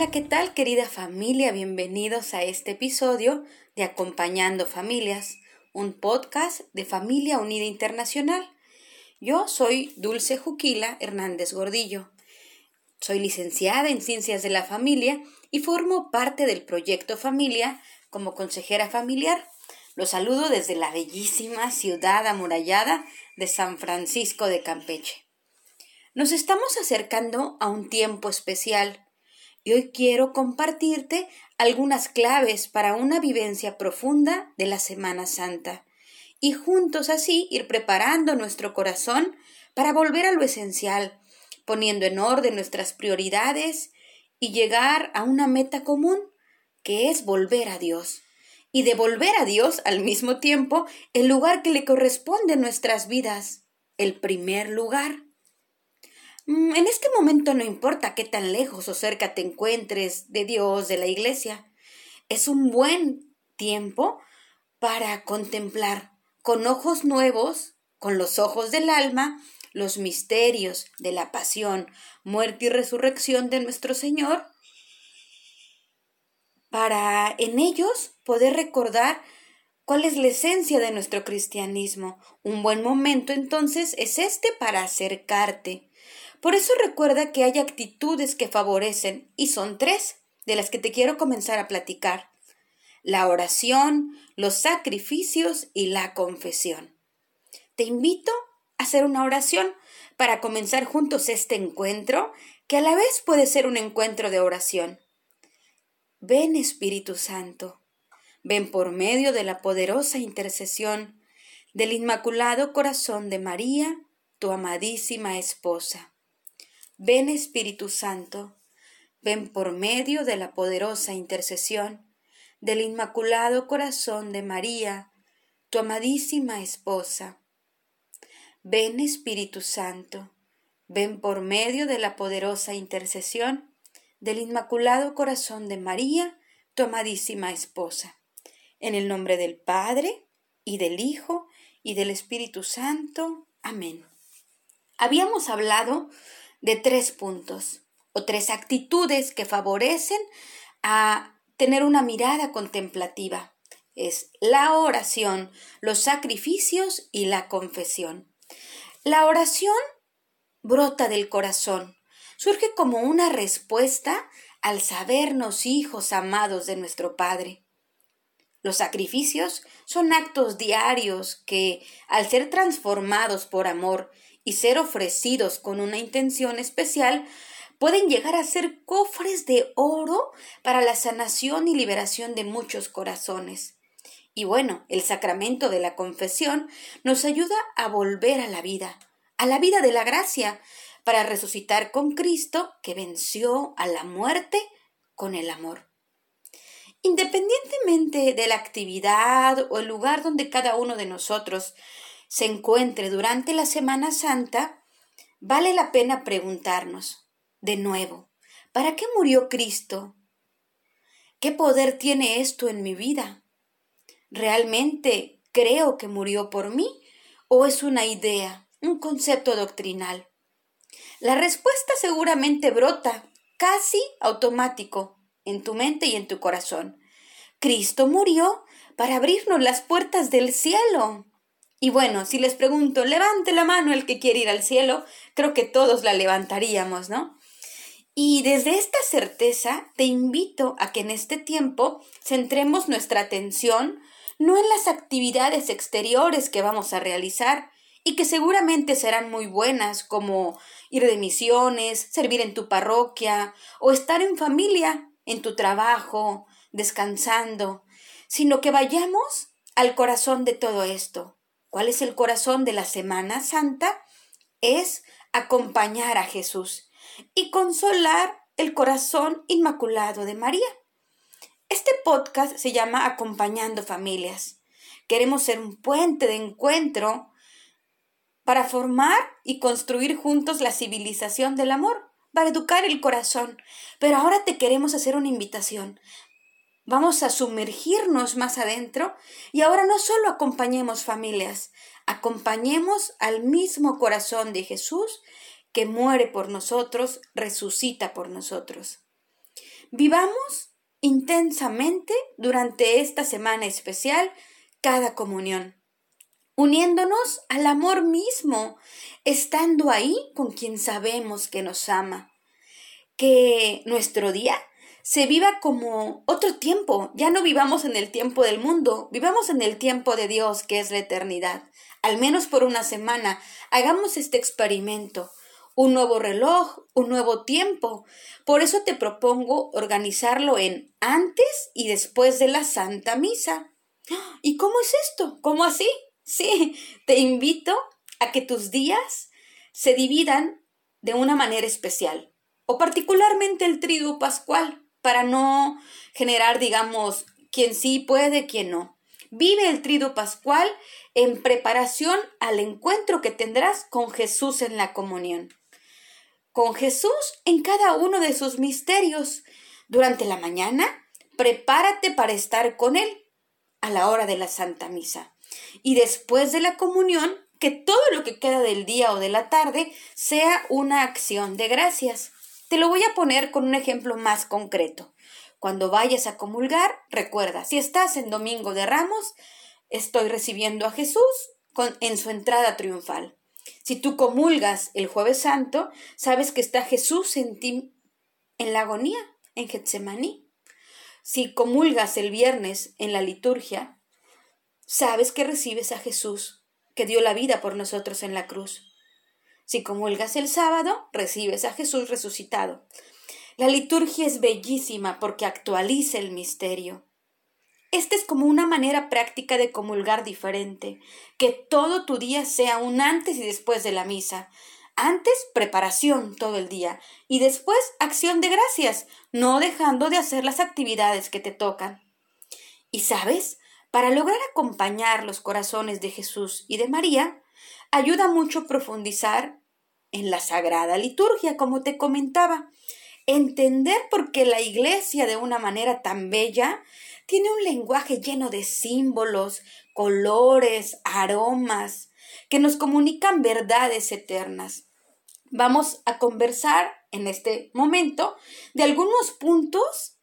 Hola, ¿qué tal querida familia? Bienvenidos a este episodio de Acompañando Familias, un podcast de Familia Unida Internacional. Yo soy Dulce Juquila Hernández Gordillo. Soy licenciada en Ciencias de la Familia y formo parte del proyecto Familia como consejera familiar. Los saludo desde la bellísima ciudad amurallada de San Francisco de Campeche. Nos estamos acercando a un tiempo especial hoy quiero compartirte algunas claves para una vivencia profunda de la Semana Santa y juntos así ir preparando nuestro corazón para volver a lo esencial, poniendo en orden nuestras prioridades y llegar a una meta común, que es volver a Dios. Y devolver a Dios al mismo tiempo el lugar que le corresponde en nuestras vidas, el primer lugar. Mm, en este momento no importa qué tan lejos o cerca te encuentres de Dios, de la iglesia. Es un buen tiempo para contemplar con ojos nuevos, con los ojos del alma, los misterios de la pasión, muerte y resurrección de nuestro Señor, para en ellos poder recordar cuál es la esencia de nuestro cristianismo. Un buen momento entonces es este para acercarte. Por eso recuerda que hay actitudes que favorecen, y son tres, de las que te quiero comenzar a platicar la oración, los sacrificios y la confesión. Te invito a hacer una oración para comenzar juntos este encuentro, que a la vez puede ser un encuentro de oración. Ven Espíritu Santo, ven por medio de la poderosa intercesión del Inmaculado Corazón de María, tu amadísima esposa. Ven Espíritu Santo, ven por medio de la poderosa intercesión del Inmaculado Corazón de María, tu amadísima esposa. Ven Espíritu Santo, ven por medio de la poderosa intercesión del Inmaculado Corazón de María, tu amadísima esposa. En el nombre del Padre, y del Hijo, y del Espíritu Santo. Amén. Habíamos hablado de tres puntos o tres actitudes que favorecen a tener una mirada contemplativa. Es la oración, los sacrificios y la confesión. La oración brota del corazón, surge como una respuesta al sabernos hijos amados de nuestro Padre. Los sacrificios son actos diarios que, al ser transformados por amor y ser ofrecidos con una intención especial, pueden llegar a ser cofres de oro para la sanación y liberación de muchos corazones. Y bueno, el sacramento de la confesión nos ayuda a volver a la vida, a la vida de la gracia, para resucitar con Cristo que venció a la muerte con el amor. Independientemente de la actividad o el lugar donde cada uno de nosotros se encuentre durante la Semana Santa, vale la pena preguntarnos, de nuevo. ¿Para qué murió Cristo? ¿Qué poder tiene esto en mi vida? ¿Realmente creo que murió por mí o es una idea, un concepto doctrinal? La respuesta seguramente brota, casi automático, en tu mente y en tu corazón. Cristo murió para abrirnos las puertas del cielo. Y bueno, si les pregunto, levante la mano el que quiere ir al cielo, creo que todos la levantaríamos, ¿no? Y desde esta certeza te invito a que en este tiempo centremos nuestra atención no en las actividades exteriores que vamos a realizar y que seguramente serán muy buenas como ir de misiones, servir en tu parroquia o estar en familia, en tu trabajo, descansando, sino que vayamos al corazón de todo esto. ¿Cuál es el corazón de la Semana Santa? Es acompañar a Jesús y consolar el corazón inmaculado de María. Este podcast se llama Acompañando Familias. Queremos ser un puente de encuentro para formar y construir juntos la civilización del amor, para educar el corazón. Pero ahora te queremos hacer una invitación. Vamos a sumergirnos más adentro y ahora no solo acompañemos familias, acompañemos al mismo corazón de Jesús que muere por nosotros, resucita por nosotros. Vivamos intensamente durante esta semana especial cada comunión, uniéndonos al amor mismo, estando ahí con quien sabemos que nos ama. Que nuestro día se viva como otro tiempo, ya no vivamos en el tiempo del mundo, vivamos en el tiempo de Dios, que es la eternidad. Al menos por una semana, hagamos este experimento un nuevo reloj, un nuevo tiempo. Por eso te propongo organizarlo en antes y después de la Santa Misa. ¿Y cómo es esto? ¿Cómo así? Sí, te invito a que tus días se dividan de una manera especial, o particularmente el trigo pascual, para no generar, digamos, quien sí puede, quien no. Vive el trido pascual en preparación al encuentro que tendrás con Jesús en la comunión con Jesús en cada uno de sus misterios. Durante la mañana, prepárate para estar con Él a la hora de la Santa Misa. Y después de la comunión, que todo lo que queda del día o de la tarde sea una acción de gracias. Te lo voy a poner con un ejemplo más concreto. Cuando vayas a comulgar, recuerda, si estás en Domingo de Ramos, estoy recibiendo a Jesús en su entrada triunfal. Si tú comulgas el jueves santo, sabes que está Jesús en ti en la agonía, en Getsemaní. Si comulgas el viernes en la liturgia, sabes que recibes a Jesús, que dio la vida por nosotros en la cruz. Si comulgas el sábado, recibes a Jesús resucitado. La liturgia es bellísima porque actualiza el misterio. Esta es como una manera práctica de comulgar diferente, que todo tu día sea un antes y después de la misa. Antes, preparación todo el día y después acción de gracias, no dejando de hacer las actividades que te tocan. Y sabes, para lograr acompañar los corazones de Jesús y de María, ayuda mucho profundizar en la sagrada liturgia, como te comentaba, entender por qué la iglesia de una manera tan bella tiene un lenguaje lleno de símbolos, colores, aromas, que nos comunican verdades eternas. Vamos a conversar en este momento de algunos puntos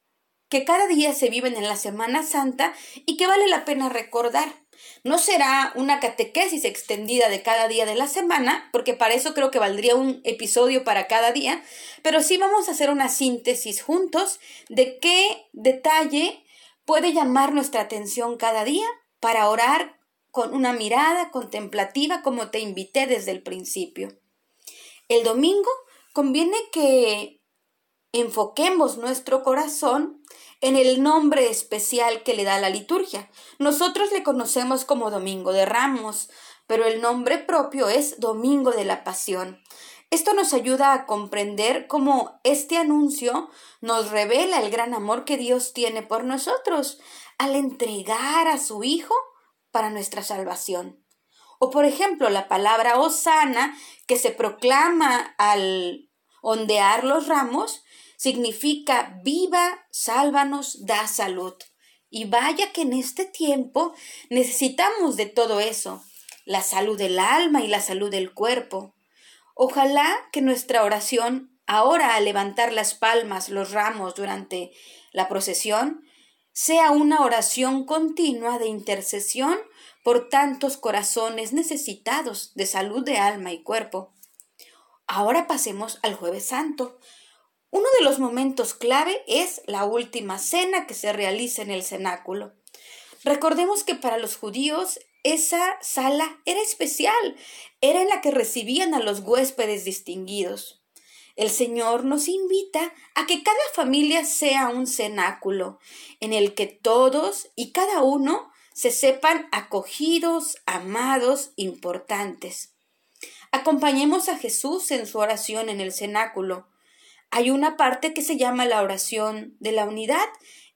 que cada día se viven en la Semana Santa y que vale la pena recordar. No será una catequesis extendida de cada día de la semana, porque para eso creo que valdría un episodio para cada día, pero sí vamos a hacer una síntesis juntos de qué detalle puede llamar nuestra atención cada día para orar con una mirada contemplativa como te invité desde el principio. El domingo conviene que enfoquemos nuestro corazón en el nombre especial que le da la liturgia. Nosotros le conocemos como Domingo de Ramos, pero el nombre propio es Domingo de la Pasión. Esto nos ayuda a comprender cómo este anuncio nos revela el gran amor que Dios tiene por nosotros al entregar a su Hijo para nuestra salvación. O por ejemplo, la palabra Osana que se proclama al ondear los ramos significa viva, sálvanos, da salud. Y vaya que en este tiempo necesitamos de todo eso, la salud del alma y la salud del cuerpo. Ojalá que nuestra oración, ahora al levantar las palmas, los ramos durante la procesión, sea una oración continua de intercesión por tantos corazones necesitados de salud de alma y cuerpo. Ahora pasemos al jueves santo. Uno de los momentos clave es la última cena que se realiza en el cenáculo. Recordemos que para los judíos esa sala era especial, era en la que recibían a los huéspedes distinguidos. El Señor nos invita a que cada familia sea un cenáculo, en el que todos y cada uno se sepan acogidos, amados, importantes. Acompañemos a Jesús en su oración en el cenáculo. Hay una parte que se llama la oración de la unidad,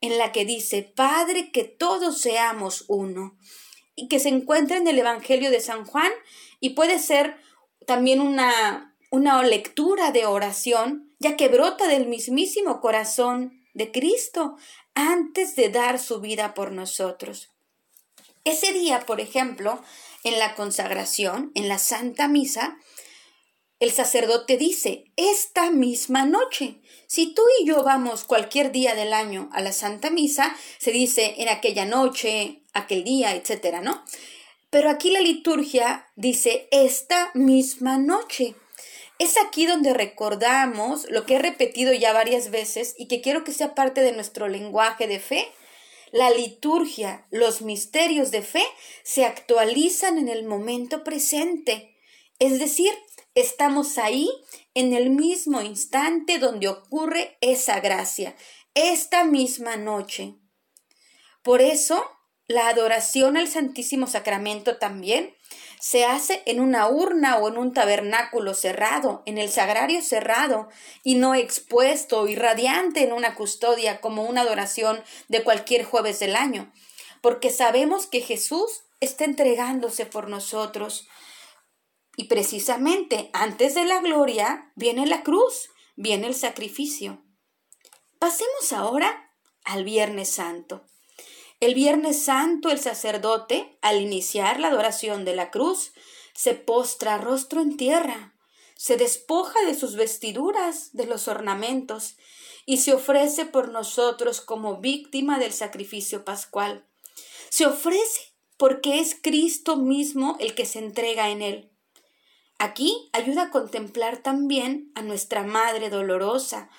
en la que dice, Padre, que todos seamos uno, y que se encuentra en el Evangelio de San Juan y puede ser también una, una lectura de oración, ya que brota del mismísimo corazón de Cristo antes de dar su vida por nosotros. Ese día, por ejemplo, en la consagración, en la Santa Misa, el sacerdote dice, esta misma noche. Si tú y yo vamos cualquier día del año a la Santa Misa, se dice en aquella noche, aquel día, etcétera, ¿no? Pero aquí la liturgia dice esta misma noche. Es aquí donde recordamos lo que he repetido ya varias veces y que quiero que sea parte de nuestro lenguaje de fe. La liturgia, los misterios de fe se actualizan en el momento presente. Es decir, estamos ahí en el mismo instante donde ocurre esa gracia, esta misma noche. Por eso, la adoración al Santísimo Sacramento también se hace en una urna o en un tabernáculo cerrado, en el sagrario cerrado, y no expuesto y radiante en una custodia como una adoración de cualquier jueves del año, porque sabemos que Jesús está entregándose por nosotros. Y precisamente antes de la gloria viene la cruz, viene el sacrificio. Pasemos ahora al Viernes Santo. El Viernes Santo el sacerdote, al iniciar la adoración de la cruz, se postra rostro en tierra, se despoja de sus vestiduras, de los ornamentos, y se ofrece por nosotros como víctima del sacrificio pascual. Se ofrece porque es Cristo mismo el que se entrega en él. Aquí ayuda a contemplar también a nuestra Madre Dolorosa,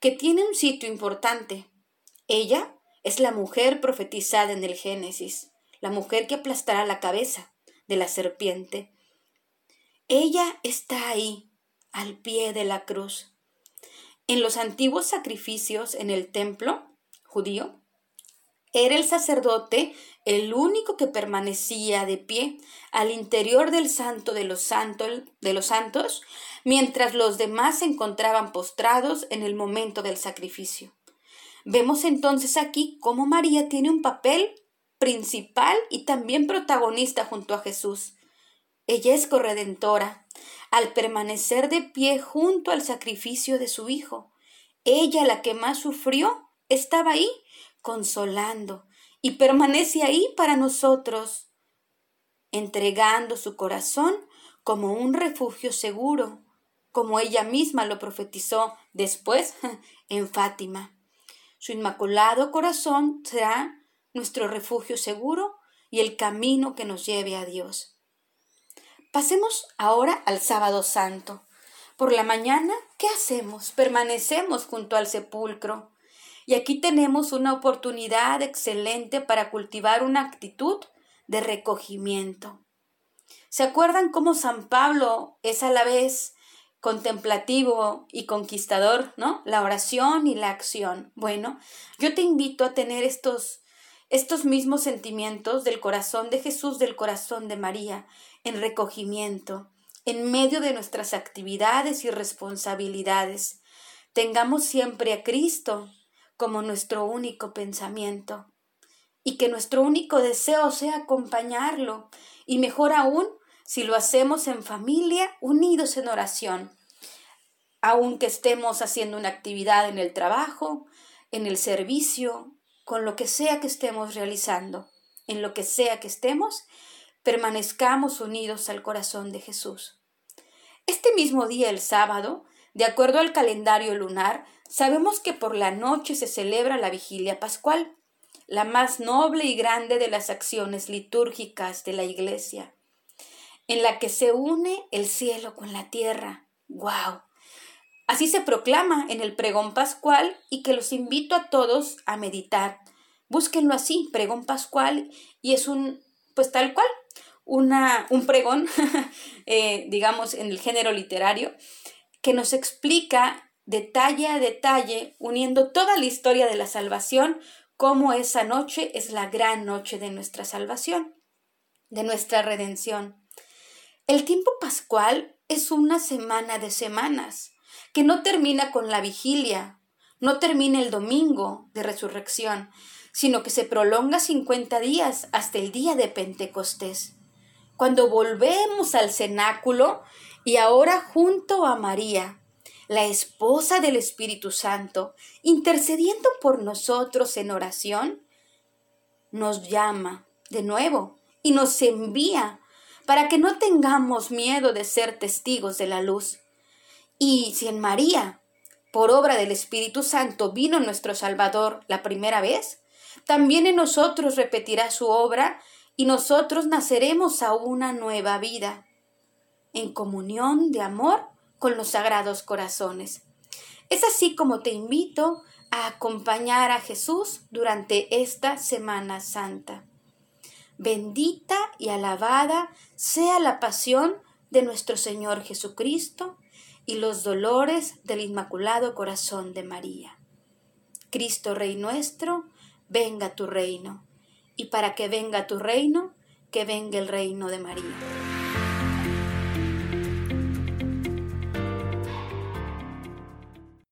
que tiene un sitio importante. Ella es la mujer profetizada en el Génesis, la mujer que aplastará la cabeza de la serpiente. Ella está ahí, al pie de la cruz. En los antiguos sacrificios en el templo judío, era el sacerdote el único que permanecía de pie al interior del santo de los, santos, mientras los demás se encontraban postrados en el momento del sacrificio. Vemos entonces aquí cómo María tiene un papel principal y también protagonista junto a Jesús. Ella es corredentora, al permanecer de pie junto al sacrificio de su Hijo. Ella, la que más sufrió, estaba ahí, consolando, y permanece ahí para nosotros, entregando su corazón como un refugio seguro, como ella misma lo profetizó después en Fátima. Su inmaculado corazón será nuestro refugio seguro y el camino que nos lleve a Dios. Pasemos ahora al sábado santo. Por la mañana, ¿qué hacemos? Permanecemos junto al sepulcro. Y aquí tenemos una oportunidad excelente para cultivar una actitud de recogimiento. ¿Se acuerdan cómo San Pablo es a la vez contemplativo y conquistador, ¿no? La oración y la acción. Bueno, yo te invito a tener estos estos mismos sentimientos del corazón de Jesús, del corazón de María, en recogimiento, en medio de nuestras actividades y responsabilidades. Tengamos siempre a Cristo como nuestro único pensamiento y que nuestro único deseo sea acompañarlo y mejor aún si lo hacemos en familia, unidos en oración, aunque estemos haciendo una actividad en el trabajo, en el servicio, con lo que sea que estemos realizando, en lo que sea que estemos, permanezcamos unidos al corazón de Jesús. Este mismo día, el sábado, de acuerdo al calendario lunar, sabemos que por la noche se celebra la vigilia pascual, la más noble y grande de las acciones litúrgicas de la Iglesia en la que se une el cielo con la tierra. ¡Wow! Así se proclama en el pregón pascual y que los invito a todos a meditar. Búsquenlo así, pregón pascual, y es un, pues tal cual, una, un pregón, eh, digamos, en el género literario, que nos explica detalle a detalle, uniendo toda la historia de la salvación, cómo esa noche es la gran noche de nuestra salvación, de nuestra redención. El tiempo pascual es una semana de semanas, que no termina con la vigilia, no termina el domingo de resurrección, sino que se prolonga 50 días hasta el día de Pentecostés. Cuando volvemos al cenáculo y ahora junto a María, la esposa del Espíritu Santo, intercediendo por nosotros en oración, nos llama de nuevo y nos envía para que no tengamos miedo de ser testigos de la luz. Y si en María, por obra del Espíritu Santo, vino nuestro Salvador la primera vez, también en nosotros repetirá su obra y nosotros naceremos a una nueva vida, en comunión de amor con los sagrados corazones. Es así como te invito a acompañar a Jesús durante esta Semana Santa. Bendita y alabada sea la pasión de nuestro Señor Jesucristo y los dolores del Inmaculado Corazón de María. Cristo Rey nuestro, venga tu reino, y para que venga tu reino, que venga el reino de María.